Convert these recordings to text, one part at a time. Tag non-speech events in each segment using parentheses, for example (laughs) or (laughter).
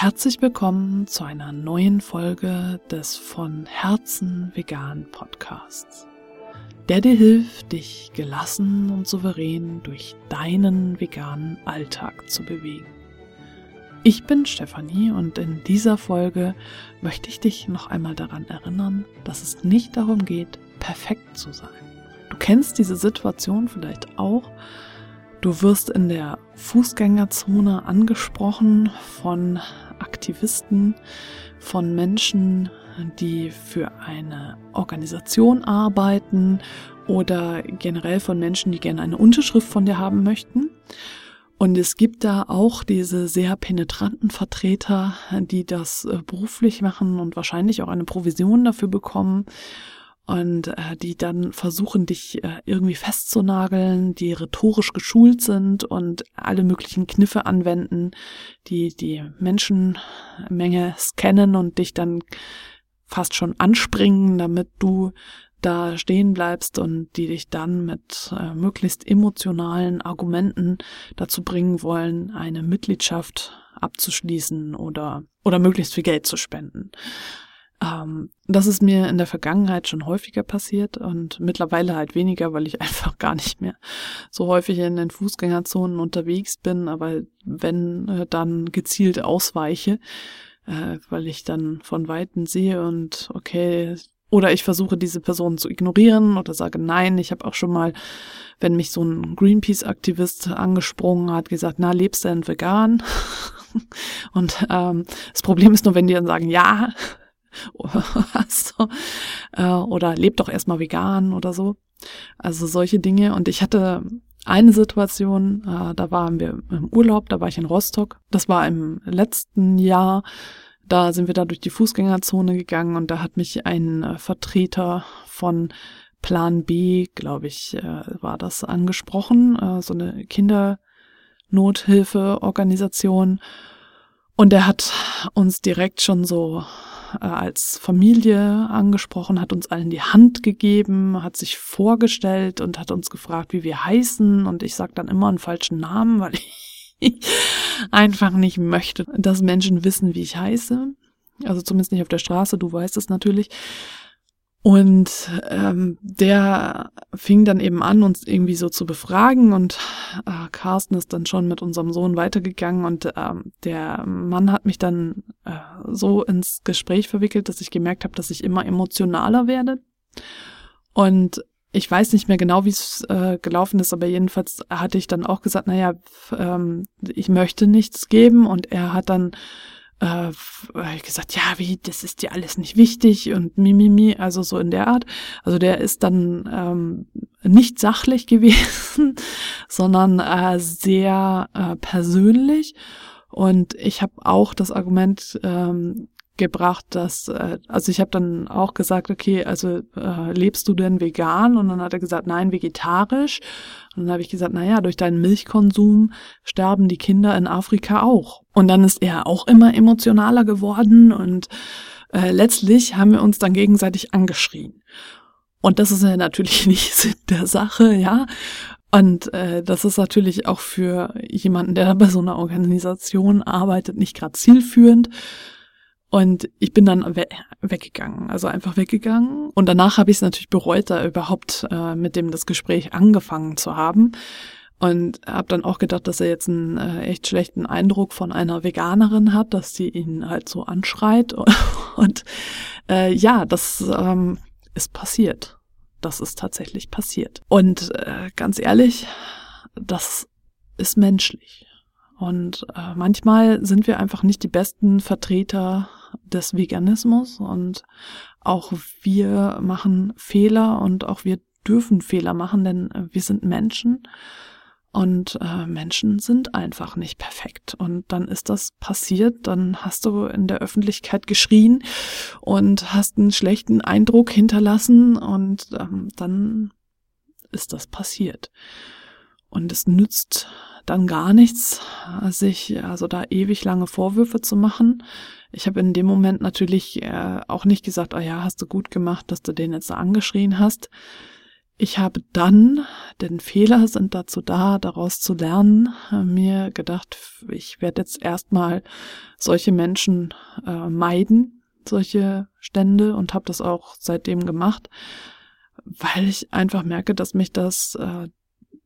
Herzlich willkommen zu einer neuen Folge des von Herzen vegan Podcasts, der dir hilft, dich gelassen und souverän durch deinen veganen Alltag zu bewegen. Ich bin Stefanie und in dieser Folge möchte ich dich noch einmal daran erinnern, dass es nicht darum geht, perfekt zu sein. Du kennst diese Situation vielleicht auch, Du wirst in der Fußgängerzone angesprochen von Aktivisten, von Menschen, die für eine Organisation arbeiten oder generell von Menschen, die gerne eine Unterschrift von dir haben möchten. Und es gibt da auch diese sehr penetranten Vertreter, die das äh, beruflich machen und wahrscheinlich auch eine Provision dafür bekommen und äh, die dann versuchen, dich äh, irgendwie festzunageln, die rhetorisch geschult sind und alle möglichen Kniffe anwenden, die die Menschenmenge scannen und dich dann fast schon anspringen, damit du da stehen bleibst und die dich dann mit äh, möglichst emotionalen Argumenten dazu bringen wollen, eine Mitgliedschaft abzuschließen oder oder möglichst viel Geld zu spenden. Ähm, das ist mir in der Vergangenheit schon häufiger passiert und mittlerweile halt weniger, weil ich (laughs) einfach gar nicht mehr so häufig in den Fußgängerzonen unterwegs bin, aber wenn äh, dann gezielt ausweiche, äh, weil ich dann von Weitem sehe und okay, oder ich versuche diese Person zu ignorieren oder sage nein. Ich habe auch schon mal, wenn mich so ein Greenpeace-Aktivist angesprungen hat, gesagt, na, lebst du denn vegan? (laughs) Und ähm, das Problem ist nur, wenn die dann sagen, ja, (laughs) so, äh, oder lebt doch erstmal vegan oder so. Also solche Dinge. Und ich hatte eine Situation, äh, da waren wir im Urlaub, da war ich in Rostock. Das war im letzten Jahr. Da sind wir da durch die Fußgängerzone gegangen und da hat mich ein äh, Vertreter von Plan B, glaube ich, war das angesprochen, so eine Kindernothilfeorganisation. Und er hat uns direkt schon so äh, als Familie angesprochen, hat uns allen die Hand gegeben, hat sich vorgestellt und hat uns gefragt, wie wir heißen. Und ich sage dann immer einen falschen Namen, weil (laughs) ich einfach nicht möchte, dass Menschen wissen, wie ich heiße. Also zumindest nicht auf der Straße, du weißt es natürlich. Und ähm, der fing dann eben an, uns irgendwie so zu befragen und äh, Carsten ist dann schon mit unserem Sohn weitergegangen und ähm, der Mann hat mich dann äh, so ins Gespräch verwickelt, dass ich gemerkt habe, dass ich immer emotionaler werde. Und ich weiß nicht mehr genau, wie es äh, gelaufen ist, aber jedenfalls hatte ich dann auch gesagt, naja, ähm, ich möchte nichts geben und er hat dann äh, gesagt, ja, wie, das ist dir alles nicht wichtig und mimimi, also so in der Art. Also der ist dann ähm, nicht sachlich gewesen, (laughs) sondern äh, sehr äh, persönlich. Und ich habe auch das Argument ähm, gebracht, dass, äh, also ich habe dann auch gesagt, okay, also äh, lebst du denn vegan? Und dann hat er gesagt, nein, vegetarisch. Und dann habe ich gesagt, naja, durch deinen Milchkonsum sterben die Kinder in Afrika auch. Und dann ist er auch immer emotionaler geworden und äh, letztlich haben wir uns dann gegenseitig angeschrien. Und das ist ja natürlich (laughs) nicht Sinn der Sache, ja. Und äh, das ist natürlich auch für jemanden, der bei so einer Organisation arbeitet, nicht gerade zielführend. Und ich bin dann we weggegangen, also einfach weggegangen. Und danach habe ich es natürlich bereut, da überhaupt äh, mit dem das Gespräch angefangen zu haben. Und habe dann auch gedacht, dass er jetzt einen äh, echt schlechten Eindruck von einer Veganerin hat, dass sie ihn halt so anschreit. (laughs) Und äh, ja, das ähm, ist passiert. Das ist tatsächlich passiert. Und äh, ganz ehrlich, das ist menschlich. Und äh, manchmal sind wir einfach nicht die besten Vertreter des Veganismus und auch wir machen Fehler und auch wir dürfen Fehler machen, denn wir sind Menschen und äh, Menschen sind einfach nicht perfekt. Und dann ist das passiert, dann hast du in der Öffentlichkeit geschrien und hast einen schlechten Eindruck hinterlassen und ähm, dann ist das passiert. Und es nützt dann gar nichts, sich also da ewig lange Vorwürfe zu machen. Ich habe in dem Moment natürlich äh, auch nicht gesagt, oh ja, hast du gut gemacht, dass du den jetzt angeschrien hast. Ich habe dann denn Fehler sind dazu da, daraus zu lernen. Äh, mir gedacht, ich werde jetzt erstmal solche Menschen äh, meiden, solche Stände und habe das auch seitdem gemacht, weil ich einfach merke, dass mich das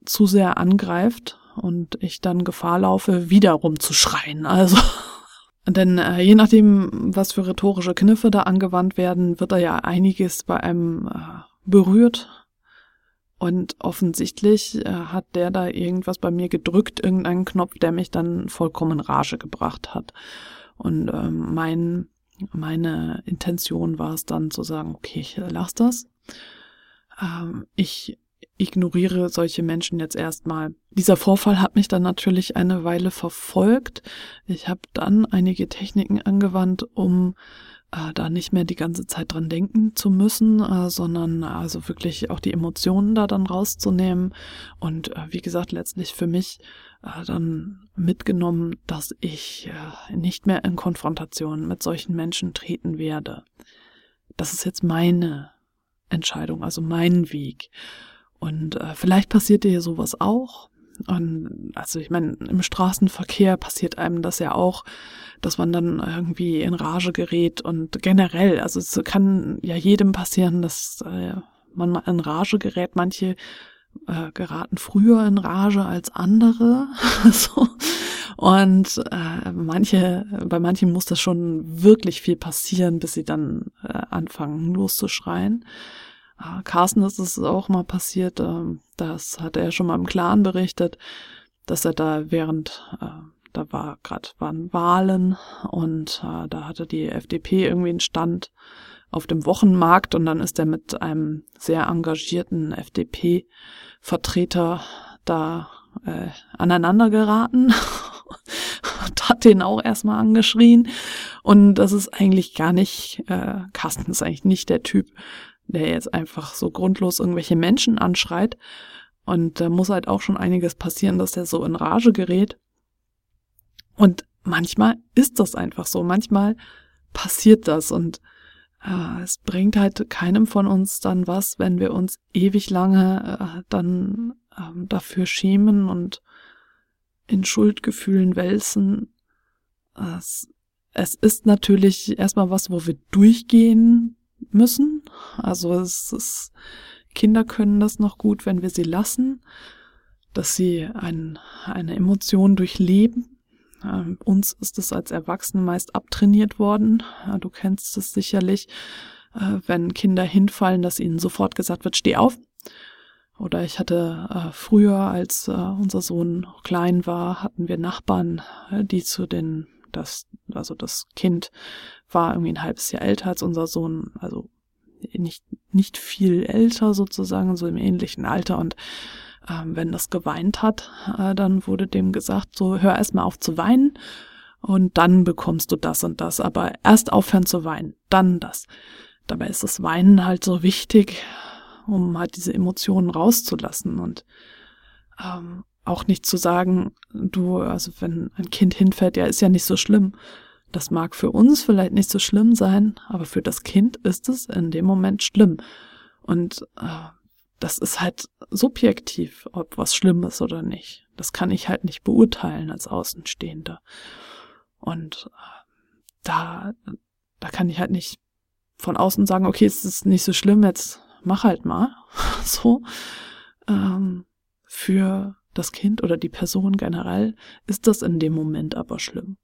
zu sehr angreift und ich dann Gefahr laufe, wieder rumzuschreien. Also (laughs) denn äh, je nachdem, was für rhetorische Kniffe da angewandt werden, wird da ja einiges bei einem äh, berührt. Und offensichtlich äh, hat der da irgendwas bei mir gedrückt, irgendeinen Knopf, der mich dann vollkommen Rage gebracht hat. Und ähm, mein, meine Intention war es dann zu sagen, okay, ich lass das. Ähm, ich ignoriere solche Menschen jetzt erstmal. Dieser Vorfall hat mich dann natürlich eine Weile verfolgt. Ich habe dann einige Techniken angewandt, um äh, da nicht mehr die ganze Zeit dran denken zu müssen, äh, sondern also wirklich auch die Emotionen da dann rauszunehmen. Und äh, wie gesagt, letztlich für mich äh, dann mitgenommen, dass ich äh, nicht mehr in Konfrontation mit solchen Menschen treten werde. Das ist jetzt meine Entscheidung, also mein Weg. Und äh, vielleicht passiert dir sowas auch. Und also ich meine, im Straßenverkehr passiert einem das ja auch, dass man dann irgendwie in Rage gerät und generell, also es kann ja jedem passieren, dass äh, man in Rage gerät. Manche äh, geraten früher in Rage als andere. (laughs) so. Und äh, manche, bei manchen muss das schon wirklich viel passieren, bis sie dann äh, anfangen loszuschreien. Ah, Carsten ist es auch mal passiert, ähm, das hat er schon mal im Clan berichtet, dass er da während, äh, da war gerade waren Wahlen und äh, da hatte die FDP irgendwie einen Stand auf dem Wochenmarkt und dann ist er mit einem sehr engagierten FDP-Vertreter da äh, aneinander geraten (laughs) und hat den auch erstmal angeschrien. Und das ist eigentlich gar nicht, äh, Carsten ist eigentlich nicht der Typ, der jetzt einfach so grundlos irgendwelche Menschen anschreit. Und da muss halt auch schon einiges passieren, dass der so in Rage gerät. Und manchmal ist das einfach so. Manchmal passiert das und äh, es bringt halt keinem von uns dann was, wenn wir uns ewig lange äh, dann äh, dafür schämen und in Schuldgefühlen wälzen. Es, es ist natürlich erstmal was, wo wir durchgehen müssen. Also es ist, Kinder können das noch gut, wenn wir sie lassen, dass sie ein, eine Emotion durchleben. Ähm, uns ist es als Erwachsene meist abtrainiert worden. Ja, du kennst es sicherlich, äh, wenn Kinder hinfallen, dass ihnen sofort gesagt wird, steh auf. Oder ich hatte äh, früher, als äh, unser Sohn klein war, hatten wir Nachbarn, äh, die zu den das, also das Kind war irgendwie ein halbes Jahr älter als unser Sohn, also nicht, nicht viel älter sozusagen, so im ähnlichen Alter und ähm, wenn das geweint hat, äh, dann wurde dem gesagt, so hör erst mal auf zu weinen und dann bekommst du das und das, aber erst aufhören zu weinen, dann das. Dabei ist das Weinen halt so wichtig, um halt diese Emotionen rauszulassen und ähm, auch nicht zu sagen, du, also wenn ein Kind hinfällt, ja, ist ja nicht so schlimm. Das mag für uns vielleicht nicht so schlimm sein, aber für das Kind ist es in dem Moment schlimm. Und äh, das ist halt subjektiv, ob was schlimm ist oder nicht. Das kann ich halt nicht beurteilen als Außenstehender. Und äh, da, da kann ich halt nicht von außen sagen, okay, es ist nicht so schlimm, jetzt mach halt mal. (laughs) so. Ähm, für das Kind oder die Person generell, ist das in dem Moment aber schlimm.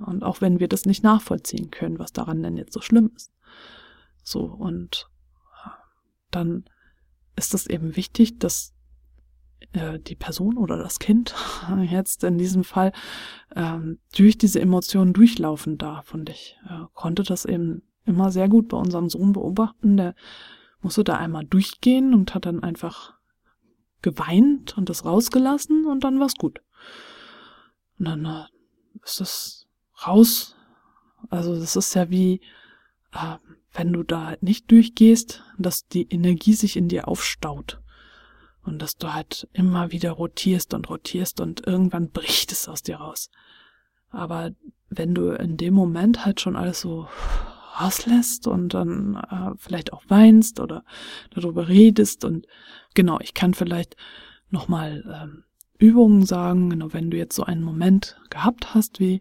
Und auch wenn wir das nicht nachvollziehen können, was daran denn jetzt so schlimm ist. So, und äh, dann ist es eben wichtig, dass äh, die Person oder das Kind (laughs) jetzt in diesem Fall ähm, durch diese Emotionen durchlaufen darf. Und ich äh, konnte das eben immer sehr gut bei unserem Sohn beobachten. Der musste da einmal durchgehen und hat dann einfach geweint und das rausgelassen und dann war's gut. Und dann äh, ist das raus. Also das ist ja wie, äh, wenn du da halt nicht durchgehst, dass die Energie sich in dir aufstaut. Und dass du halt immer wieder rotierst und rotierst und irgendwann (laughs) bricht es aus dir raus. Aber wenn du in dem Moment halt schon alles so rauslässt und dann äh, vielleicht auch weinst oder darüber redest und genau, ich kann vielleicht nochmal ähm, Übungen sagen, genau wenn du jetzt so einen Moment gehabt hast, wie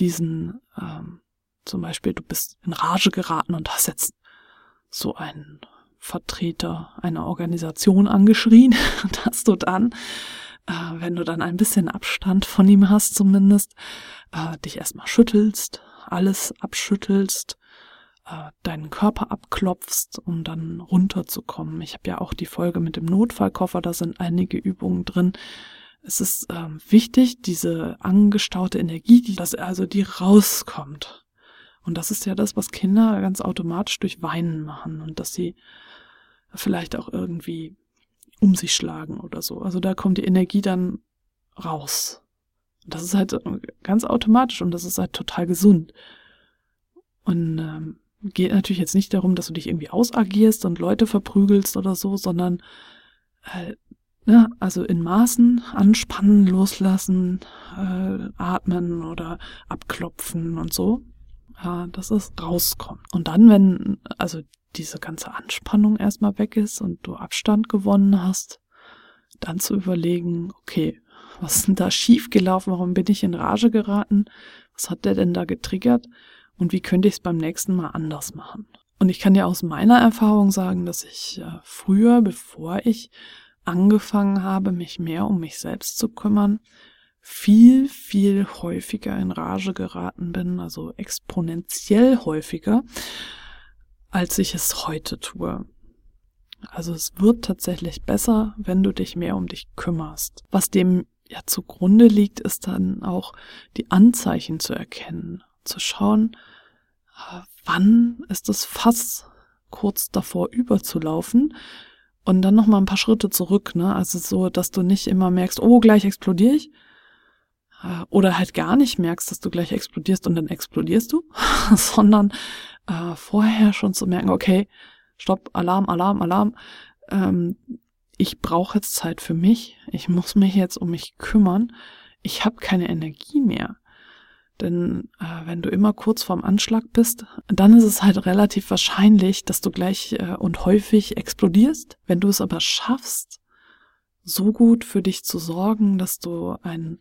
diesen, ähm, zum Beispiel du bist in Rage geraten und hast jetzt so einen Vertreter einer Organisation angeschrien, (laughs) dass du dann, äh, wenn du dann ein bisschen Abstand von ihm hast zumindest, äh, dich erstmal schüttelst, alles abschüttelst, äh, deinen Körper abklopfst, um dann runterzukommen. Ich habe ja auch die Folge mit dem Notfallkoffer, da sind einige Übungen drin, es ist ähm, wichtig, diese angestaute Energie, dass also die rauskommt. Und das ist ja das, was Kinder ganz automatisch durch Weinen machen und dass sie vielleicht auch irgendwie um sich schlagen oder so. Also da kommt die Energie dann raus. Und das ist halt ganz automatisch und das ist halt total gesund. Und ähm, geht natürlich jetzt nicht darum, dass du dich irgendwie ausagierst und Leute verprügelst oder so, sondern äh, ja, also in Maßen anspannen, loslassen, äh, atmen oder abklopfen und so, äh, dass es rauskommt. Und dann, wenn also diese ganze Anspannung erstmal weg ist und du Abstand gewonnen hast, dann zu überlegen, okay, was ist denn da schiefgelaufen? Warum bin ich in Rage geraten? Was hat der denn da getriggert? Und wie könnte ich es beim nächsten Mal anders machen? Und ich kann dir aus meiner Erfahrung sagen, dass ich äh, früher, bevor ich angefangen habe, mich mehr um mich selbst zu kümmern, viel, viel häufiger in Rage geraten bin, also exponentiell häufiger, als ich es heute tue. Also es wird tatsächlich besser, wenn du dich mehr um dich kümmerst. Was dem ja zugrunde liegt, ist dann auch die Anzeichen zu erkennen, zu schauen, wann ist das Fass kurz davor überzulaufen, und dann noch mal ein paar Schritte zurück, ne? Also so, dass du nicht immer merkst, oh, gleich explodiere ich. Äh, oder halt gar nicht merkst, dass du gleich explodierst und dann explodierst du, (laughs) sondern äh, vorher schon zu merken, okay, stopp, Alarm, Alarm, Alarm. Ähm, ich brauche jetzt Zeit für mich. Ich muss mich jetzt um mich kümmern. Ich habe keine Energie mehr. Denn äh, wenn du immer kurz vorm Anschlag bist, dann ist es halt relativ wahrscheinlich, dass du gleich äh, und häufig explodierst. Wenn du es aber schaffst, so gut für dich zu sorgen, dass du ein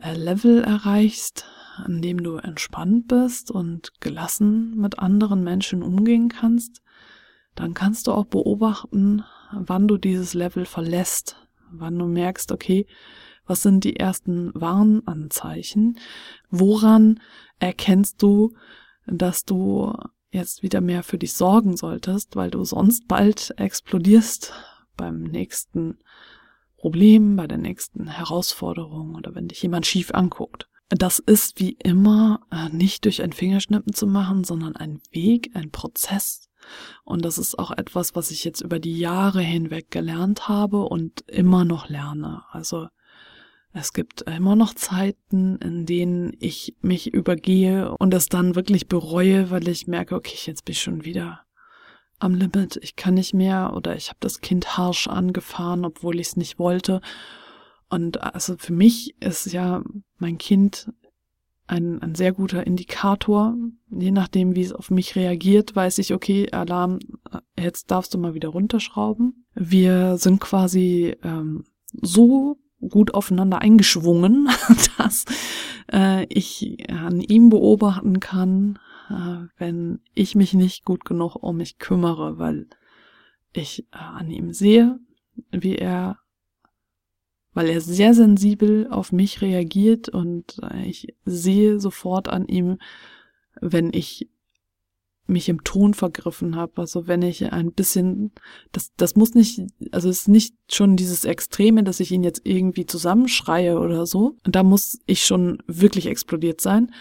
äh, Level erreichst, an dem du entspannt bist und gelassen mit anderen Menschen umgehen kannst, dann kannst du auch beobachten, wann du dieses Level verlässt, wann du merkst, okay, was sind die ersten Warnanzeichen? Woran erkennst du, dass du jetzt wieder mehr für dich sorgen solltest, weil du sonst bald explodierst beim nächsten Problem, bei der nächsten Herausforderung oder wenn dich jemand schief anguckt. Das ist wie immer äh, nicht durch ein Fingerschnippen zu machen, sondern ein Weg, ein Prozess. Und das ist auch etwas, was ich jetzt über die Jahre hinweg gelernt habe und immer noch lerne. Also es gibt immer noch Zeiten, in denen ich mich übergehe und es dann wirklich bereue, weil ich merke, okay, jetzt bin ich schon wieder am Limit. Ich kann nicht mehr oder ich habe das Kind harsch angefahren, obwohl ich es nicht wollte. Und also für mich ist ja mein Kind ein, ein sehr guter Indikator. Je nachdem, wie es auf mich reagiert, weiß ich, okay, Alarm, jetzt darfst du mal wieder runterschrauben. Wir sind quasi ähm, so gut aufeinander eingeschwungen, (laughs) dass äh, ich an ihm beobachten kann, äh, wenn ich mich nicht gut genug um mich kümmere, weil ich äh, an ihm sehe, wie er, weil er sehr sensibel auf mich reagiert und äh, ich sehe sofort an ihm, wenn ich mich im Ton vergriffen habe. Also wenn ich ein bisschen, das, das muss nicht, also es ist nicht schon dieses Extreme, dass ich ihn jetzt irgendwie zusammenschreie oder so. Und da muss ich schon wirklich explodiert sein.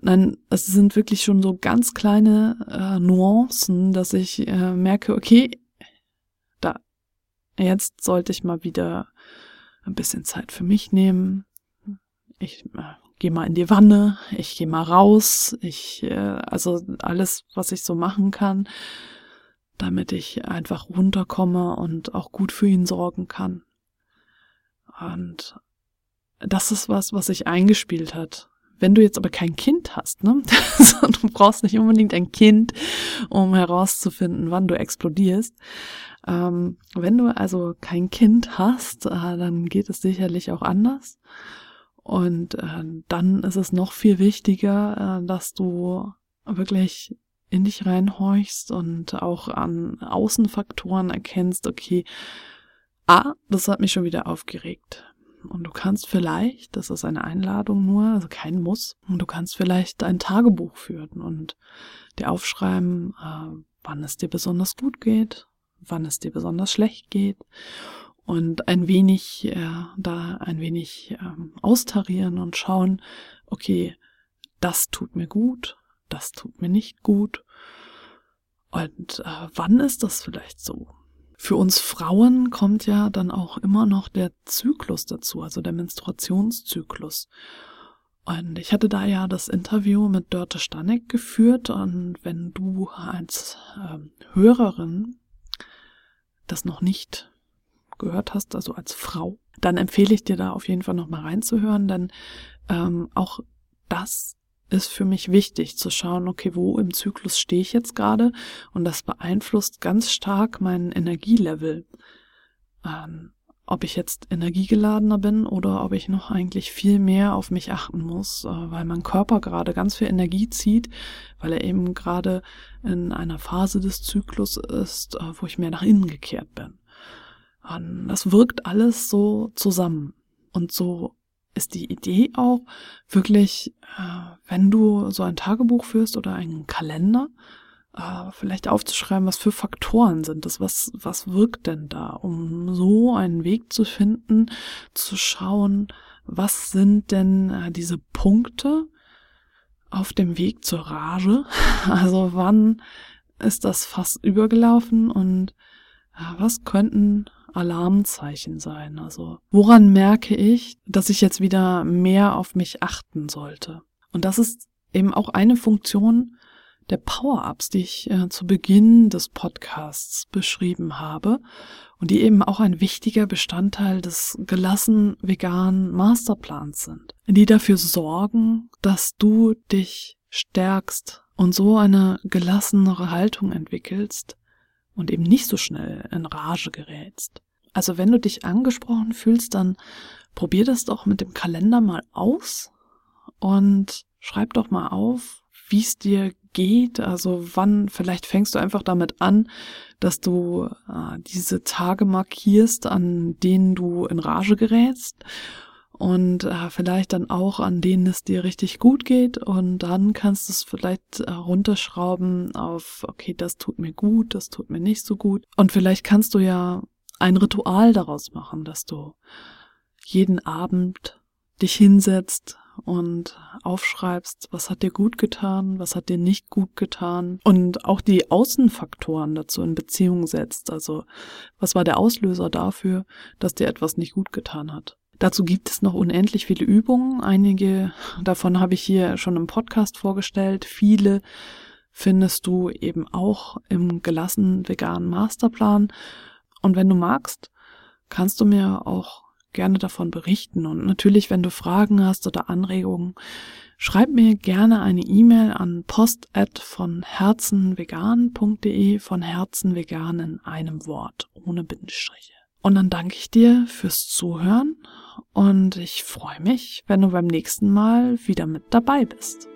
Nein, es sind wirklich schon so ganz kleine äh, Nuancen, dass ich äh, merke, okay, da, jetzt sollte ich mal wieder ein bisschen Zeit für mich nehmen. Ich äh, gehe mal in die Wanne, ich gehe mal raus, ich, äh, also alles, was ich so machen kann, damit ich einfach runterkomme und auch gut für ihn sorgen kann. Und das ist was, was sich eingespielt hat, wenn du jetzt aber kein Kind hast, ne, (laughs) du brauchst nicht unbedingt ein Kind, um herauszufinden, wann du explodierst. Ähm, wenn du also kein Kind hast, äh, dann geht es sicherlich auch anders. Und äh, dann ist es noch viel wichtiger, äh, dass du wirklich in dich reinhorchst und auch an Außenfaktoren erkennst, okay, ah, das hat mich schon wieder aufgeregt. Und du kannst vielleicht, das ist eine Einladung nur, also kein Muss, und du kannst vielleicht ein Tagebuch führen und dir aufschreiben, äh, wann es dir besonders gut geht, wann es dir besonders schlecht geht und ein wenig äh, da ein wenig ähm, austarieren und schauen, okay, das tut mir gut, das tut mir nicht gut. Und äh, wann ist das vielleicht so? Für uns Frauen kommt ja dann auch immer noch der Zyklus dazu, also der Menstruationszyklus. Und ich hatte da ja das Interview mit Dörte Stanek geführt und wenn du als ähm, Hörerin das noch nicht gehört hast, also als Frau, dann empfehle ich dir da auf jeden Fall noch mal reinzuhören, denn ähm, auch das ist für mich wichtig zu schauen, okay, wo im Zyklus stehe ich jetzt gerade und das beeinflusst ganz stark mein Energielevel. Ähm, ob ich jetzt energiegeladener bin oder ob ich noch eigentlich viel mehr auf mich achten muss, äh, weil mein Körper gerade ganz viel Energie zieht, weil er eben gerade in einer Phase des Zyklus ist, äh, wo ich mehr nach innen gekehrt bin. Und das wirkt alles so zusammen. Und so ist die Idee auch wirklich, äh, wenn du so ein Tagebuch führst oder einen Kalender, äh, vielleicht aufzuschreiben, was für Faktoren sind das, was, was wirkt denn da, um so einen Weg zu finden, zu schauen, was sind denn äh, diese Punkte auf dem Weg zur Rage? (laughs) Also wann ist das fast übergelaufen und was könnten Alarmzeichen sein? Also woran merke ich, dass ich jetzt wieder mehr auf mich achten sollte? Und das ist eben auch eine Funktion der Power-Ups, die ich äh, zu Beginn des Podcasts beschrieben habe und die eben auch ein wichtiger Bestandteil des gelassen veganen Masterplans sind, die dafür sorgen, dass du dich stärkst und so eine gelassenere Haltung entwickelst und eben nicht so schnell in Rage gerätst. Also wenn du dich angesprochen fühlst, dann probier das doch mit dem Kalender mal aus und schreib doch mal auf, wie es dir geht. Also wann, vielleicht fängst du einfach damit an, dass du äh, diese Tage markierst, an denen du in Rage gerätst und äh, vielleicht dann auch an denen es dir richtig gut geht und dann kannst du es vielleicht äh, runterschrauben auf, okay, das tut mir gut, das tut mir nicht so gut. Und vielleicht kannst du ja ein Ritual daraus machen, dass du jeden Abend dich hinsetzt und aufschreibst, was hat dir gut getan, was hat dir nicht gut getan und auch die Außenfaktoren dazu in Beziehung setzt. Also was war der Auslöser dafür, dass dir etwas nicht gut getan hat? Dazu gibt es noch unendlich viele Übungen. Einige davon habe ich hier schon im Podcast vorgestellt. Viele findest du eben auch im gelassen veganen Masterplan. Und wenn du magst, kannst du mir auch gerne davon berichten. Und natürlich, wenn du Fragen hast oder Anregungen, schreib mir gerne eine E-Mail an post von herzenvegan.de von Herzenvegan in einem Wort, ohne Bindestriche. Und dann danke ich dir fürs Zuhören und ich freue mich, wenn du beim nächsten Mal wieder mit dabei bist.